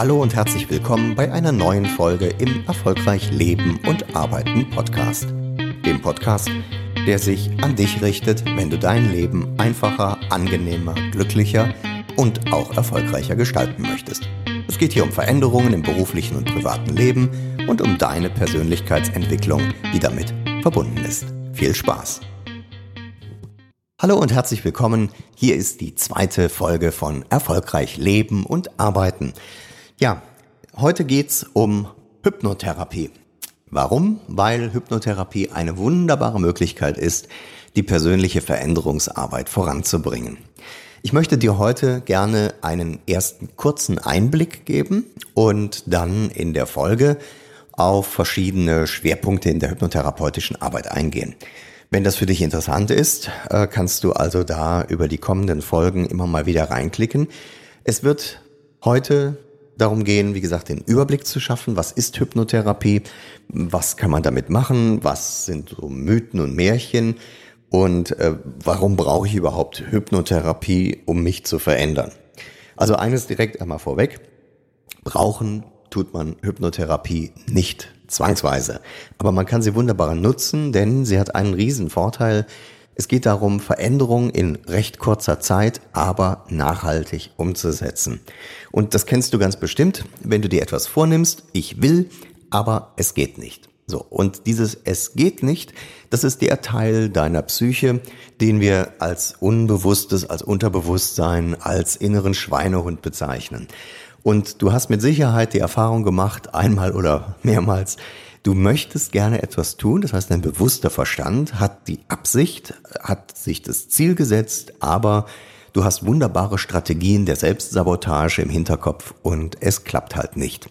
Hallo und herzlich willkommen bei einer neuen Folge im Erfolgreich Leben und Arbeiten Podcast. Dem Podcast, der sich an dich richtet, wenn du dein Leben einfacher, angenehmer, glücklicher und auch erfolgreicher gestalten möchtest. Es geht hier um Veränderungen im beruflichen und privaten Leben und um deine Persönlichkeitsentwicklung, die damit verbunden ist. Viel Spaß! Hallo und herzlich willkommen. Hier ist die zweite Folge von Erfolgreich Leben und Arbeiten. Ja, heute geht's um Hypnotherapie. Warum? Weil Hypnotherapie eine wunderbare Möglichkeit ist, die persönliche Veränderungsarbeit voranzubringen. Ich möchte dir heute gerne einen ersten kurzen Einblick geben und dann in der Folge auf verschiedene Schwerpunkte in der hypnotherapeutischen Arbeit eingehen. Wenn das für dich interessant ist, äh, kannst du also da über die kommenden Folgen immer mal wieder reinklicken. Es wird heute darum gehen, wie gesagt, den Überblick zu schaffen. Was ist Hypnotherapie? Was kann man damit machen? Was sind so Mythen und Märchen? Und äh, warum brauche ich überhaupt Hypnotherapie, um mich zu verändern? Also eines direkt einmal vorweg. Brauchen tut man Hypnotherapie nicht zwangsweise. Aber man kann sie wunderbar nutzen, denn sie hat einen riesen Vorteil. Es geht darum, Veränderungen in recht kurzer Zeit, aber nachhaltig umzusetzen. Und das kennst du ganz bestimmt, wenn du dir etwas vornimmst, ich will, aber es geht nicht. So, und dieses Es geht nicht, das ist der Teil deiner Psyche, den wir als Unbewusstes, als Unterbewusstsein, als inneren Schweinehund bezeichnen. Und du hast mit Sicherheit die Erfahrung gemacht, einmal oder mehrmals, du möchtest gerne etwas tun, das heißt dein bewusster Verstand hat die Absicht, hat sich das Ziel gesetzt, aber du hast wunderbare Strategien der Selbstsabotage im Hinterkopf und es klappt halt nicht.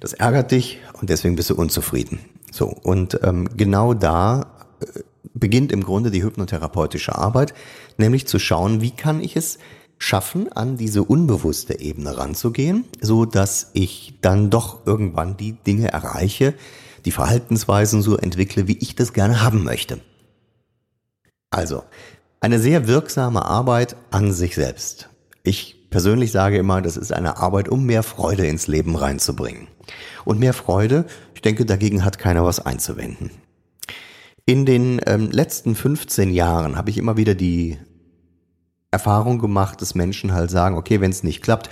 Das ärgert dich und deswegen bist du unzufrieden. So, und ähm, genau da äh, beginnt im Grunde die hypnotherapeutische Arbeit, nämlich zu schauen, wie kann ich es schaffen, an diese unbewusste Ebene ranzugehen, so dass ich dann doch irgendwann die Dinge erreiche, die Verhaltensweisen so entwickle, wie ich das gerne haben möchte. Also, eine sehr wirksame Arbeit an sich selbst. Ich persönlich sage immer, das ist eine Arbeit, um mehr Freude ins Leben reinzubringen. Und mehr Freude, ich denke, dagegen hat keiner was einzuwenden. In den ähm, letzten 15 Jahren habe ich immer wieder die Erfahrung gemacht, dass Menschen halt sagen, okay, wenn es nicht klappt,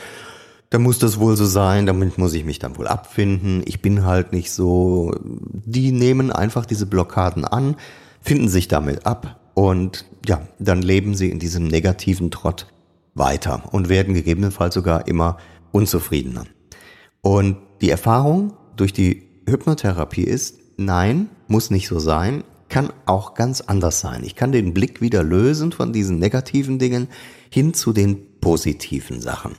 dann muss das wohl so sein, damit muss ich mich dann wohl abfinden. Ich bin halt nicht so. Die nehmen einfach diese Blockaden an, finden sich damit ab und ja, dann leben sie in diesem negativen Trott weiter und werden gegebenenfalls sogar immer unzufriedener. Und die Erfahrung durch die Hypnotherapie ist, nein, muss nicht so sein kann auch ganz anders sein. Ich kann den Blick wieder lösen von diesen negativen Dingen hin zu den positiven Sachen.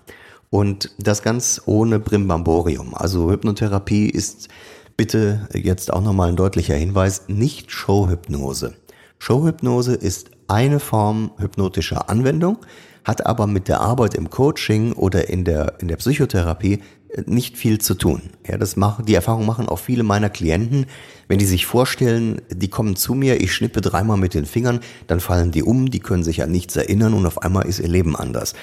Und das ganz ohne Brimbamborium. Also Hypnotherapie ist bitte jetzt auch nochmal ein deutlicher Hinweis, nicht Showhypnose. Showhypnose ist eine Form hypnotischer Anwendung, hat aber mit der Arbeit im Coaching oder in der, in der Psychotherapie nicht viel zu tun. Ja, das machen, die Erfahrung machen auch viele meiner Klienten. Wenn die sich vorstellen, die kommen zu mir, ich schnippe dreimal mit den Fingern, dann fallen die um, die können sich an nichts erinnern und auf einmal ist ihr Leben anders.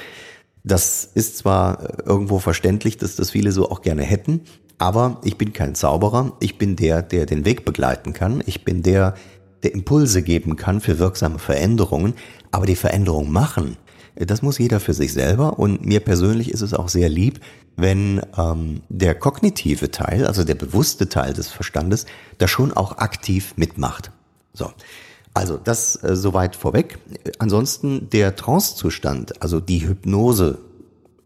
Das ist zwar irgendwo verständlich, dass das viele so auch gerne hätten, aber ich bin kein Zauberer. Ich bin der, der den Weg begleiten kann. Ich bin der, der Impulse geben kann für wirksame Veränderungen. Aber die Veränderung machen, das muss jeder für sich selber und mir persönlich ist es auch sehr lieb, wenn ähm, der kognitive Teil, also der bewusste Teil des Verstandes, da schon auch aktiv mitmacht. So. Also das äh, soweit vorweg. Ansonsten der Trancezustand, also die Hypnose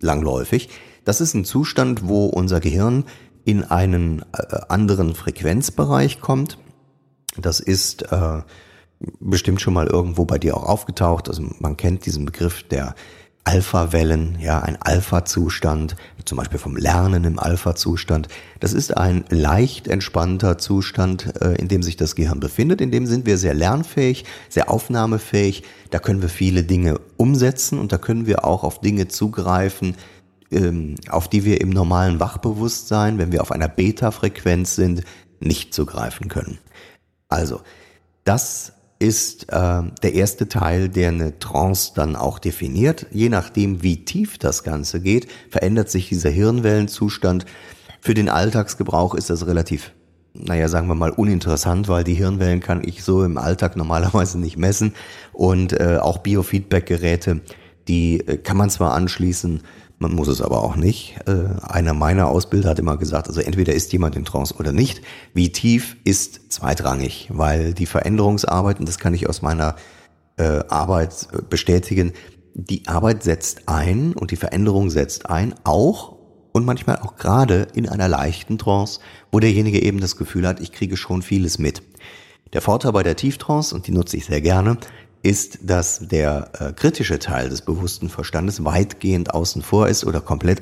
langläufig, das ist ein Zustand, wo unser Gehirn in einen äh, anderen Frequenzbereich kommt. Das ist äh, bestimmt schon mal irgendwo bei dir auch aufgetaucht. Also man kennt diesen Begriff der Alpha-Wellen, ja, ein Alpha-Zustand, zum Beispiel vom Lernen im Alpha-Zustand. Das ist ein leicht entspannter Zustand, äh, in dem sich das Gehirn befindet. In dem sind wir sehr lernfähig, sehr aufnahmefähig. Da können wir viele Dinge umsetzen und da können wir auch auf Dinge zugreifen, ähm, auf die wir im normalen Wachbewusstsein, wenn wir auf einer Beta-Frequenz sind, nicht zugreifen können. Also, das ist äh, der erste Teil, der eine Trance dann auch definiert. Je nachdem, wie tief das Ganze geht, verändert sich dieser Hirnwellenzustand. Für den Alltagsgebrauch ist das relativ, naja, sagen wir mal, uninteressant, weil die Hirnwellen kann ich so im Alltag normalerweise nicht messen. Und äh, auch Biofeedback-Geräte, die äh, kann man zwar anschließen, man muss es aber auch nicht. Äh, einer meiner Ausbilder hat immer gesagt, also entweder ist jemand in Trance oder nicht. Wie tief ist zweitrangig, weil die Veränderungsarbeit, und das kann ich aus meiner äh, Arbeit äh, bestätigen, die Arbeit setzt ein und die Veränderung setzt ein, auch und manchmal auch gerade in einer leichten Trance, wo derjenige eben das Gefühl hat, ich kriege schon vieles mit. Der Vorteil bei der Tieftrance, und die nutze ich sehr gerne, ist, dass der äh, kritische Teil des bewussten Verstandes weitgehend außen vor ist oder komplett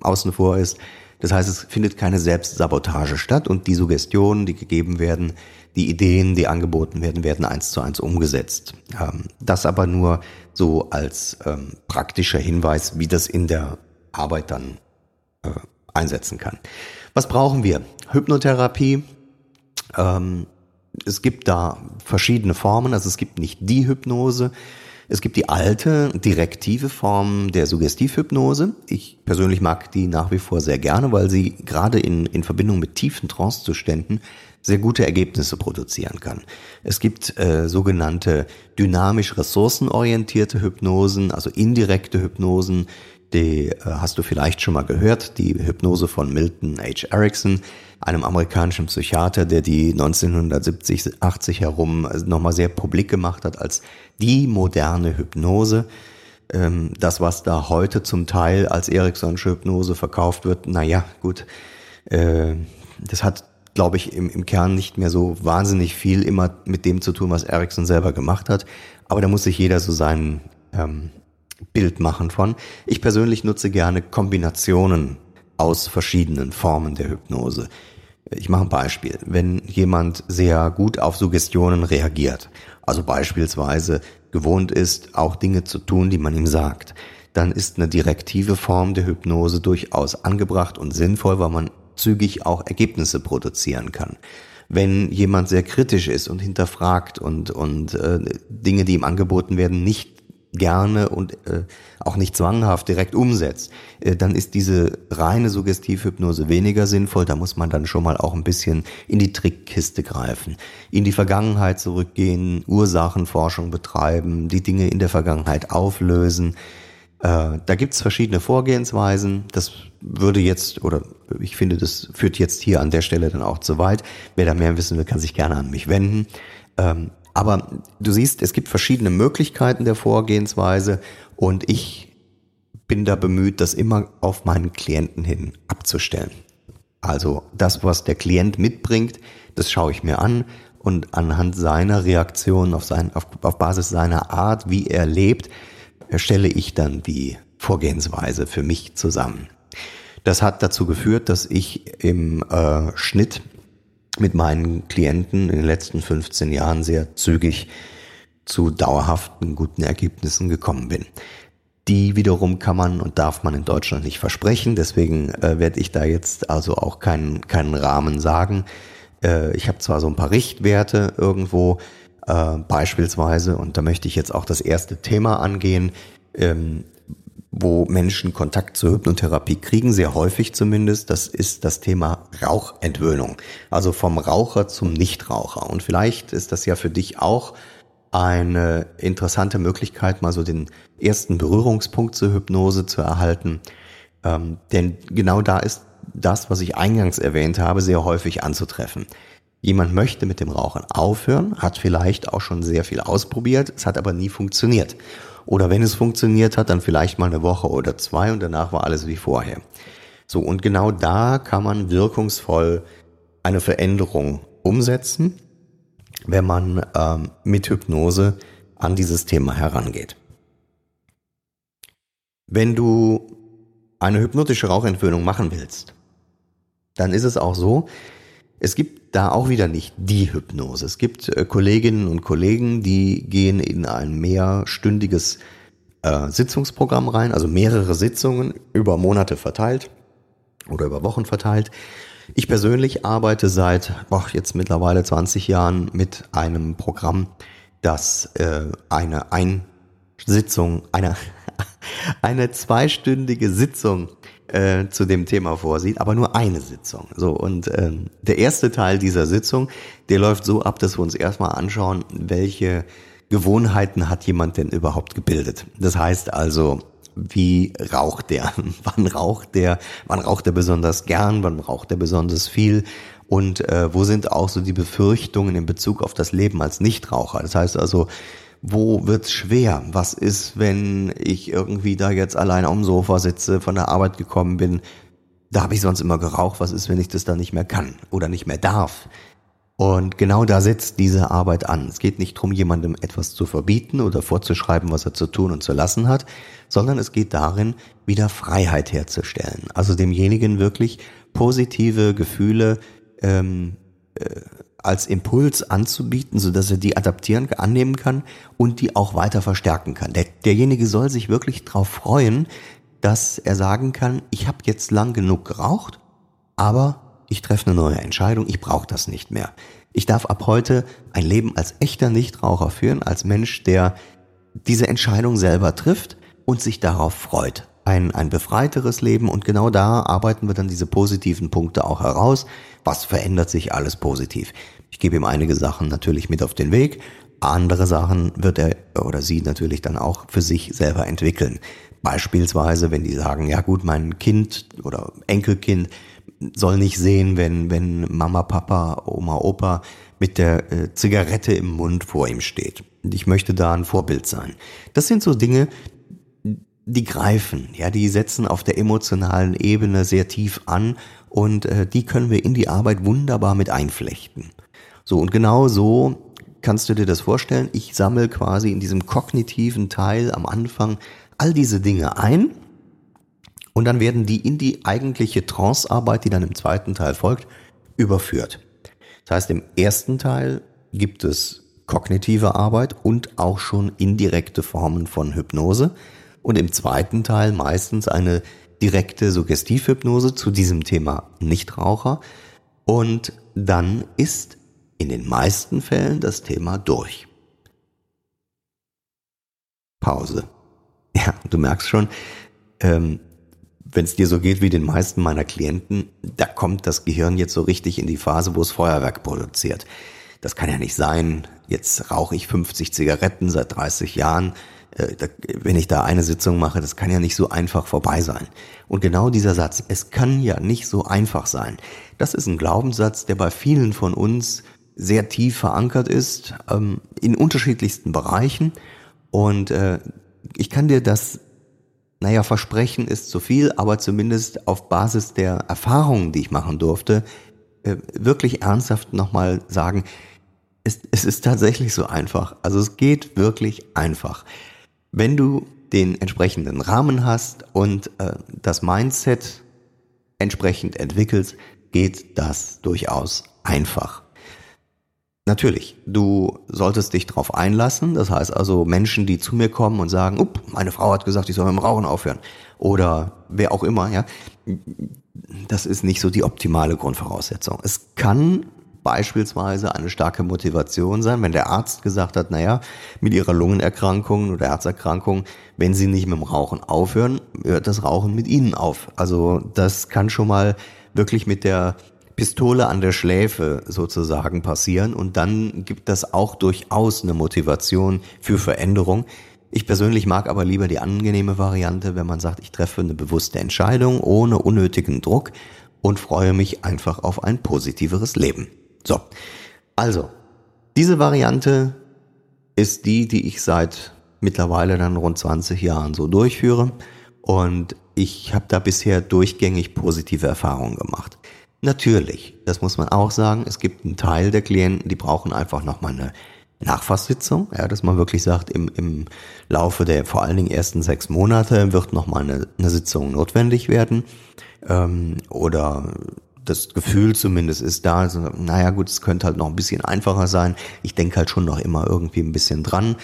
außen vor ist. Das heißt, es findet keine Selbstsabotage statt und die Suggestionen, die gegeben werden, die Ideen, die angeboten werden, werden eins zu eins umgesetzt. Ähm, das aber nur so als ähm, praktischer Hinweis, wie das in der Arbeit dann äh, einsetzen kann. Was brauchen wir? Hypnotherapie. Ähm, es gibt da verschiedene Formen, also es gibt nicht die Hypnose. Es gibt die alte, direktive Form der Suggestivhypnose. Ich persönlich mag die nach wie vor sehr gerne, weil sie gerade in, in Verbindung mit tiefen Trancezuständen sehr gute Ergebnisse produzieren kann. Es gibt äh, sogenannte dynamisch ressourcenorientierte Hypnosen, also indirekte Hypnosen, die äh, hast du vielleicht schon mal gehört, die Hypnose von Milton H. Erickson, einem amerikanischen Psychiater, der die 1970, 80 herum äh, nochmal sehr publik gemacht hat als die moderne Hypnose. Ähm, das, was da heute zum Teil als Ericksonsche Hypnose verkauft wird, naja, gut, äh, das hat glaube ich, im, Kern nicht mehr so wahnsinnig viel immer mit dem zu tun, was Ericsson selber gemacht hat. Aber da muss sich jeder so seinen ähm, Bild machen von. Ich persönlich nutze gerne Kombinationen aus verschiedenen Formen der Hypnose. Ich mache ein Beispiel. Wenn jemand sehr gut auf Suggestionen reagiert, also beispielsweise gewohnt ist, auch Dinge zu tun, die man ihm sagt, dann ist eine direktive Form der Hypnose durchaus angebracht und sinnvoll, weil man zügig auch Ergebnisse produzieren kann. Wenn jemand sehr kritisch ist und hinterfragt und, und äh, Dinge, die ihm angeboten werden, nicht gerne und äh, auch nicht zwanghaft direkt umsetzt, äh, dann ist diese reine Suggestivhypnose weniger sinnvoll. Da muss man dann schon mal auch ein bisschen in die Trickkiste greifen, in die Vergangenheit zurückgehen, Ursachenforschung betreiben, die Dinge in der Vergangenheit auflösen. Äh, da gibt's verschiedene Vorgehensweisen. Das würde jetzt, oder ich finde, das führt jetzt hier an der Stelle dann auch zu weit. Wer da mehr wissen will, kann sich gerne an mich wenden. Ähm, aber du siehst, es gibt verschiedene Möglichkeiten der Vorgehensweise und ich bin da bemüht, das immer auf meinen Klienten hin abzustellen. Also das, was der Klient mitbringt, das schaue ich mir an und anhand seiner Reaktion auf, sein, auf, auf Basis seiner Art, wie er lebt, stelle ich dann die Vorgehensweise für mich zusammen. Das hat dazu geführt, dass ich im äh, Schnitt mit meinen Klienten in den letzten 15 Jahren sehr zügig zu dauerhaften guten Ergebnissen gekommen bin. Die wiederum kann man und darf man in Deutschland nicht versprechen, deswegen äh, werde ich da jetzt also auch keinen, keinen Rahmen sagen. Äh, ich habe zwar so ein paar Richtwerte irgendwo, äh, beispielsweise, und da möchte ich jetzt auch das erste Thema angehen, ähm, wo Menschen Kontakt zur Hypnotherapie kriegen, sehr häufig zumindest, das ist das Thema Rauchentwöhnung. Also vom Raucher zum Nichtraucher. Und vielleicht ist das ja für dich auch eine interessante Möglichkeit, mal so den ersten Berührungspunkt zur Hypnose zu erhalten. Ähm, denn genau da ist das, was ich eingangs erwähnt habe, sehr häufig anzutreffen. Jemand möchte mit dem Rauchen aufhören, hat vielleicht auch schon sehr viel ausprobiert, es hat aber nie funktioniert. Oder wenn es funktioniert hat, dann vielleicht mal eine Woche oder zwei und danach war alles wie vorher. So, und genau da kann man wirkungsvoll eine Veränderung umsetzen, wenn man ähm, mit Hypnose an dieses Thema herangeht. Wenn du eine hypnotische Rauchentwöhnung machen willst, dann ist es auch so, es gibt da auch wieder nicht die Hypnose. Es gibt äh, Kolleginnen und Kollegen, die gehen in ein mehrstündiges äh, Sitzungsprogramm rein, also mehrere Sitzungen über Monate verteilt oder über Wochen verteilt. Ich persönlich arbeite seit boah, jetzt mittlerweile 20 Jahren mit einem Programm, dass äh, eine Einsitzung, eine, eine zweistündige Sitzung äh, zu dem Thema vorsieht, aber nur eine Sitzung. So und ähm, der erste Teil dieser Sitzung, der läuft so ab, dass wir uns erstmal anschauen, welche Gewohnheiten hat jemand denn überhaupt gebildet. Das heißt also, wie raucht der? Wann raucht der? Wann raucht er besonders gern? Wann raucht er besonders viel? Und äh, wo sind auch so die Befürchtungen in Bezug auf das Leben als Nichtraucher? Das heißt also, wo wird's schwer? Was ist, wenn ich irgendwie da jetzt allein am Sofa sitze, von der Arbeit gekommen bin? Da habe ich sonst immer geraucht. Was ist, wenn ich das dann nicht mehr kann oder nicht mehr darf? Und genau da setzt diese Arbeit an. Es geht nicht darum, jemandem etwas zu verbieten oder vorzuschreiben, was er zu tun und zu lassen hat, sondern es geht darin, wieder Freiheit herzustellen. Also demjenigen wirklich positive Gefühle ähm, äh, als Impuls anzubieten, so dass er die adaptieren, annehmen kann und die auch weiter verstärken kann. Der, derjenige soll sich wirklich darauf freuen, dass er sagen kann, ich habe jetzt lang genug geraucht, aber ich treffe eine neue Entscheidung, ich brauche das nicht mehr. Ich darf ab heute ein Leben als echter Nichtraucher führen, als Mensch, der diese Entscheidung selber trifft und sich darauf freut. Ein, ein befreiteres Leben und genau da arbeiten wir dann diese positiven Punkte auch heraus was verändert sich alles positiv. Ich gebe ihm einige Sachen natürlich mit auf den Weg, andere Sachen wird er oder sie natürlich dann auch für sich selber entwickeln. Beispielsweise, wenn die sagen, ja gut, mein Kind oder Enkelkind soll nicht sehen, wenn, wenn Mama, Papa, Oma, Opa mit der äh, Zigarette im Mund vor ihm steht. Ich möchte da ein Vorbild sein. Das sind so Dinge, die greifen, ja, die setzen auf der emotionalen Ebene sehr tief an und äh, die können wir in die Arbeit wunderbar mit einflechten. So, und genau so kannst du dir das vorstellen. Ich sammle quasi in diesem kognitiven Teil am Anfang all diese Dinge ein und dann werden die in die eigentliche Trance-Arbeit, die dann im zweiten Teil folgt, überführt. Das heißt, im ersten Teil gibt es kognitive Arbeit und auch schon indirekte Formen von Hypnose und im zweiten Teil meistens eine direkte Suggestivhypnose zu diesem Thema Nichtraucher und dann ist in den meisten Fällen das Thema durch. Pause. Ja, du merkst schon, ähm, wenn es dir so geht wie den meisten meiner Klienten, da kommt das Gehirn jetzt so richtig in die Phase, wo es Feuerwerk produziert. Das kann ja nicht sein. Jetzt rauche ich 50 Zigaretten seit 30 Jahren wenn ich da eine Sitzung mache, das kann ja nicht so einfach vorbei sein. Und genau dieser Satz, es kann ja nicht so einfach sein, das ist ein Glaubenssatz, der bei vielen von uns sehr tief verankert ist, ähm, in unterschiedlichsten Bereichen. Und äh, ich kann dir das, naja, versprechen ist zu viel, aber zumindest auf Basis der Erfahrungen, die ich machen durfte, äh, wirklich ernsthaft nochmal sagen, es, es ist tatsächlich so einfach. Also es geht wirklich einfach. Wenn du den entsprechenden Rahmen hast und äh, das Mindset entsprechend entwickelst, geht das durchaus einfach. Natürlich, du solltest dich darauf einlassen. Das heißt also Menschen, die zu mir kommen und sagen, Upp, meine Frau hat gesagt, ich soll mit dem Rauchen aufhören. Oder wer auch immer, ja. Das ist nicht so die optimale Grundvoraussetzung. Es kann beispielsweise eine starke Motivation sein, wenn der Arzt gesagt hat, naja, mit ihrer Lungenerkrankung oder Herzerkrankung, wenn sie nicht mit dem Rauchen aufhören, hört das Rauchen mit ihnen auf. Also das kann schon mal wirklich mit der Pistole an der Schläfe sozusagen passieren und dann gibt das auch durchaus eine Motivation für Veränderung. Ich persönlich mag aber lieber die angenehme Variante, wenn man sagt, ich treffe eine bewusste Entscheidung ohne unnötigen Druck und freue mich einfach auf ein positiveres Leben. So, also, diese Variante ist die, die ich seit mittlerweile dann rund 20 Jahren so durchführe und ich habe da bisher durchgängig positive Erfahrungen gemacht. Natürlich, das muss man auch sagen, es gibt einen Teil der Klienten, die brauchen einfach nochmal eine Nachfasssitzung, ja, dass man wirklich sagt, im, im Laufe der vor allen Dingen ersten sechs Monate wird nochmal eine, eine Sitzung notwendig werden. Ähm, oder das Gefühl zumindest ist da, also, naja gut, es könnte halt noch ein bisschen einfacher sein. Ich denke halt schon noch immer irgendwie ein bisschen dran.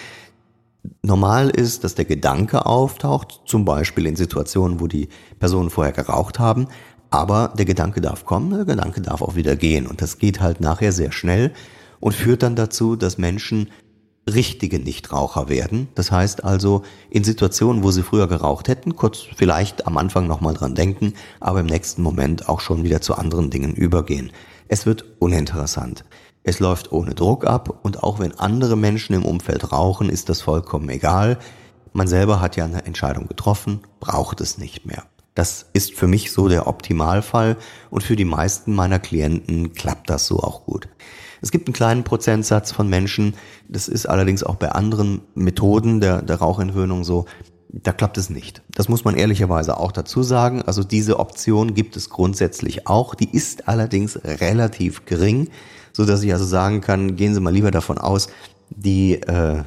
Normal ist, dass der Gedanke auftaucht, zum Beispiel in Situationen, wo die Personen vorher geraucht haben, aber der Gedanke darf kommen, der Gedanke darf auch wieder gehen und das geht halt nachher sehr schnell und führt dann dazu, dass Menschen richtige Nichtraucher werden. Das heißt also, in Situationen, wo sie früher geraucht hätten, kurz vielleicht am Anfang nochmal dran denken, aber im nächsten Moment auch schon wieder zu anderen Dingen übergehen. Es wird uninteressant. Es läuft ohne Druck ab und auch wenn andere Menschen im Umfeld rauchen, ist das vollkommen egal. Man selber hat ja eine Entscheidung getroffen, braucht es nicht mehr. Das ist für mich so der Optimalfall und für die meisten meiner Klienten klappt das so auch gut. Es gibt einen kleinen Prozentsatz von Menschen, das ist allerdings auch bei anderen Methoden der, der Rauchentwöhnung so, da klappt es nicht. Das muss man ehrlicherweise auch dazu sagen. Also diese Option gibt es grundsätzlich auch. Die ist allerdings relativ gering, so dass ich also sagen kann, gehen Sie mal lieber davon aus, die äh,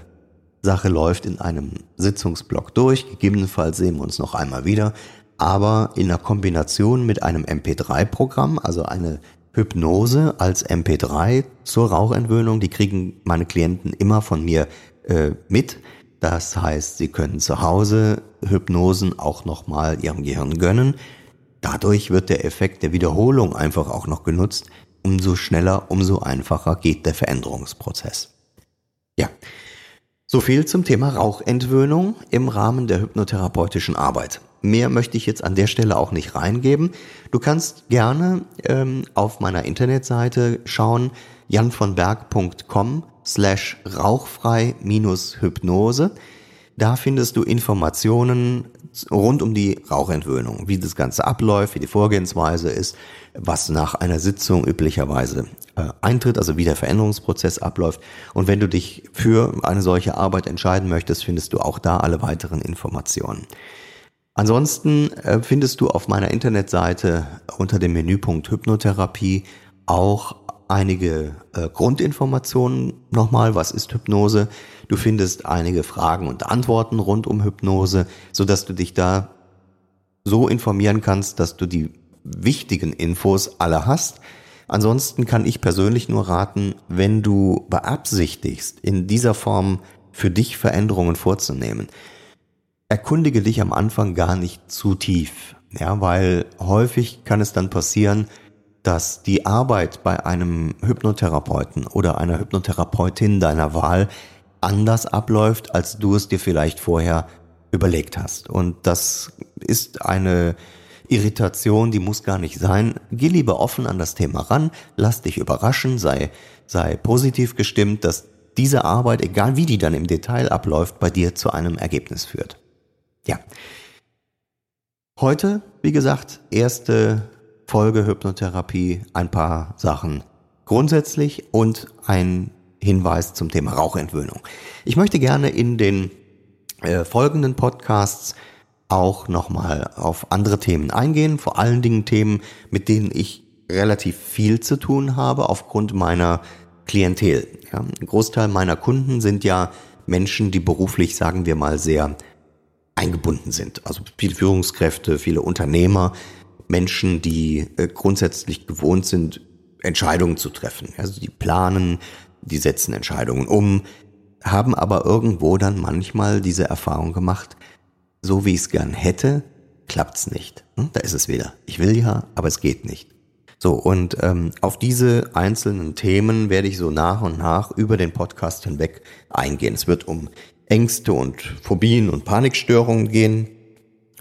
Sache läuft in einem Sitzungsblock durch. Gegebenenfalls sehen wir uns noch einmal wieder. Aber in der Kombination mit einem MP3-Programm, also eine Hypnose als MP3 zur Rauchentwöhnung, die kriegen meine Klienten immer von mir äh, mit. Das heißt, sie können zu Hause Hypnosen auch nochmal ihrem Gehirn gönnen. Dadurch wird der Effekt der Wiederholung einfach auch noch genutzt. Umso schneller, umso einfacher geht der Veränderungsprozess. Ja, so viel zum Thema Rauchentwöhnung im Rahmen der hypnotherapeutischen Arbeit. Mehr möchte ich jetzt an der Stelle auch nicht reingeben. Du kannst gerne ähm, auf meiner Internetseite schauen, janvonberg.com slash rauchfrei-hypnose. Da findest du Informationen rund um die Rauchentwöhnung, wie das Ganze abläuft, wie die Vorgehensweise ist, was nach einer Sitzung üblicherweise äh, eintritt, also wie der Veränderungsprozess abläuft. Und wenn du dich für eine solche Arbeit entscheiden möchtest, findest du auch da alle weiteren Informationen. Ansonsten äh, findest du auf meiner Internetseite unter dem Menüpunkt Hypnotherapie auch einige äh, Grundinformationen nochmal, was ist Hypnose. Du findest einige Fragen und Antworten rund um Hypnose, so dass du dich da so informieren kannst, dass du die wichtigen Infos alle hast. Ansonsten kann ich persönlich nur raten, wenn du beabsichtigst, in dieser Form für dich Veränderungen vorzunehmen, erkundige dich am Anfang gar nicht zu tief. Ja, weil häufig kann es dann passieren, dass die Arbeit bei einem Hypnotherapeuten oder einer Hypnotherapeutin deiner Wahl anders abläuft, als du es dir vielleicht vorher überlegt hast. Und das ist eine Irritation, die muss gar nicht sein. Geh lieber offen an das Thema ran, lass dich überraschen, sei, sei positiv gestimmt, dass diese Arbeit, egal wie die dann im Detail abläuft, bei dir zu einem Ergebnis führt. Ja. Heute, wie gesagt, erste Folge Hypnotherapie, ein paar Sachen grundsätzlich und ein Hinweis zum Thema Rauchentwöhnung. Ich möchte gerne in den äh, folgenden Podcasts auch nochmal auf andere Themen eingehen, vor allen Dingen Themen, mit denen ich relativ viel zu tun habe aufgrund meiner Klientel. Ja, ein Großteil meiner Kunden sind ja Menschen, die beruflich, sagen wir mal, sehr eingebunden sind. Also viele Führungskräfte, viele Unternehmer, Menschen, die äh, grundsätzlich gewohnt sind, Entscheidungen zu treffen. Also die planen, die setzen Entscheidungen um, haben aber irgendwo dann manchmal diese Erfahrung gemacht, so wie ich es gern hätte, klappt's nicht. Hm? Da ist es wieder. Ich will ja, aber es geht nicht. So, und ähm, auf diese einzelnen Themen werde ich so nach und nach über den Podcast hinweg eingehen. Es wird um Ängste und Phobien und Panikstörungen gehen.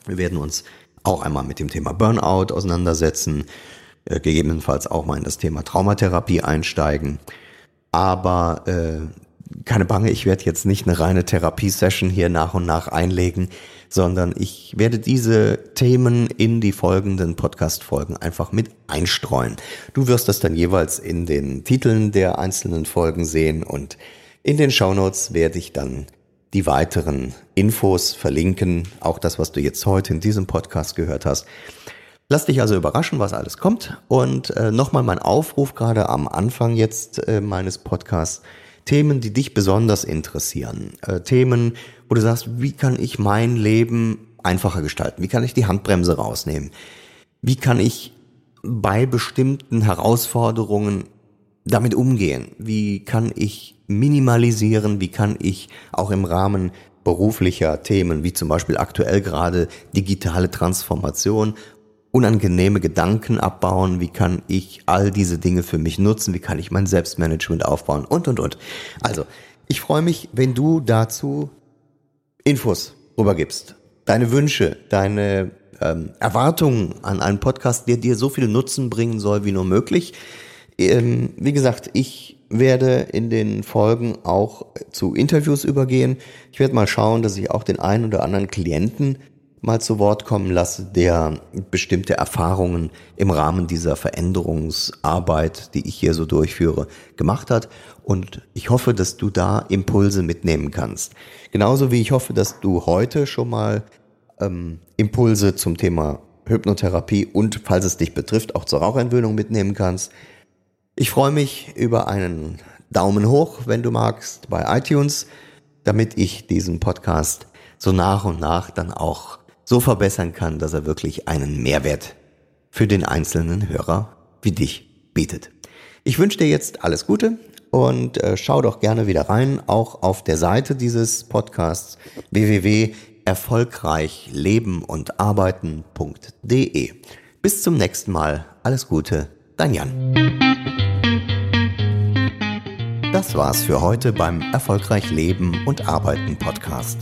Wir werden uns auch einmal mit dem Thema Burnout auseinandersetzen, äh, gegebenenfalls auch mal in das Thema Traumatherapie einsteigen. Aber äh, keine Bange, ich werde jetzt nicht eine reine Therapiesession hier nach und nach einlegen, sondern ich werde diese Themen in die folgenden Podcast-Folgen einfach mit einstreuen. Du wirst das dann jeweils in den Titeln der einzelnen Folgen sehen und in den Shownotes werde ich dann die weiteren Infos verlinken, auch das, was du jetzt heute in diesem Podcast gehört hast. Lass dich also überraschen, was alles kommt. Und äh, nochmal mein Aufruf gerade am Anfang jetzt äh, meines Podcasts. Themen, die dich besonders interessieren. Äh, Themen, wo du sagst, wie kann ich mein Leben einfacher gestalten? Wie kann ich die Handbremse rausnehmen? Wie kann ich bei bestimmten Herausforderungen damit umgehen? Wie kann ich minimalisieren? Wie kann ich auch im Rahmen beruflicher Themen, wie zum Beispiel aktuell gerade digitale Transformation, unangenehme Gedanken abbauen? Wie kann ich all diese Dinge für mich nutzen? Wie kann ich mein Selbstmanagement aufbauen? Und, und, und. Also, Ich freue mich, wenn du dazu Infos rübergibst. Deine Wünsche, deine ähm, Erwartungen an einen Podcast, der dir so viel Nutzen bringen soll wie nur möglich. Ähm, wie gesagt, ich werde in den Folgen auch zu Interviews übergehen. Ich werde mal schauen, dass ich auch den einen oder anderen Klienten mal zu Wort kommen lasse, der bestimmte Erfahrungen im Rahmen dieser Veränderungsarbeit, die ich hier so durchführe, gemacht hat. Und ich hoffe, dass du da Impulse mitnehmen kannst. Genauso wie ich hoffe, dass du heute schon mal ähm, Impulse zum Thema Hypnotherapie und, falls es dich betrifft, auch zur Rauchentwöhnung mitnehmen kannst. Ich freue mich über einen Daumen hoch, wenn du magst, bei iTunes, damit ich diesen Podcast so nach und nach dann auch so verbessern kann, dass er wirklich einen Mehrwert für den einzelnen Hörer wie dich bietet. Ich wünsche dir jetzt alles Gute und äh, schau doch gerne wieder rein, auch auf der Seite dieses Podcasts www.erfolgreich leben und arbeiten.de. Bis zum nächsten Mal. Alles Gute, dein Jan. Das war's für heute beim Erfolgreich Leben und Arbeiten Podcast.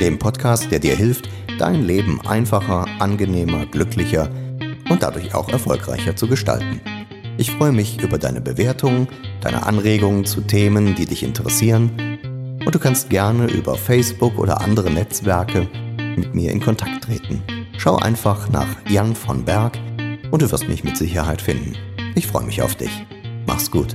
Dem Podcast, der dir hilft, dein Leben einfacher, angenehmer, glücklicher und dadurch auch erfolgreicher zu gestalten. Ich freue mich über deine Bewertungen, deine Anregungen zu Themen, die dich interessieren und du kannst gerne über Facebook oder andere Netzwerke mit mir in Kontakt treten. Schau einfach nach Jan von Berg und du wirst mich mit Sicherheit finden. Ich freue mich auf dich. Mach's gut.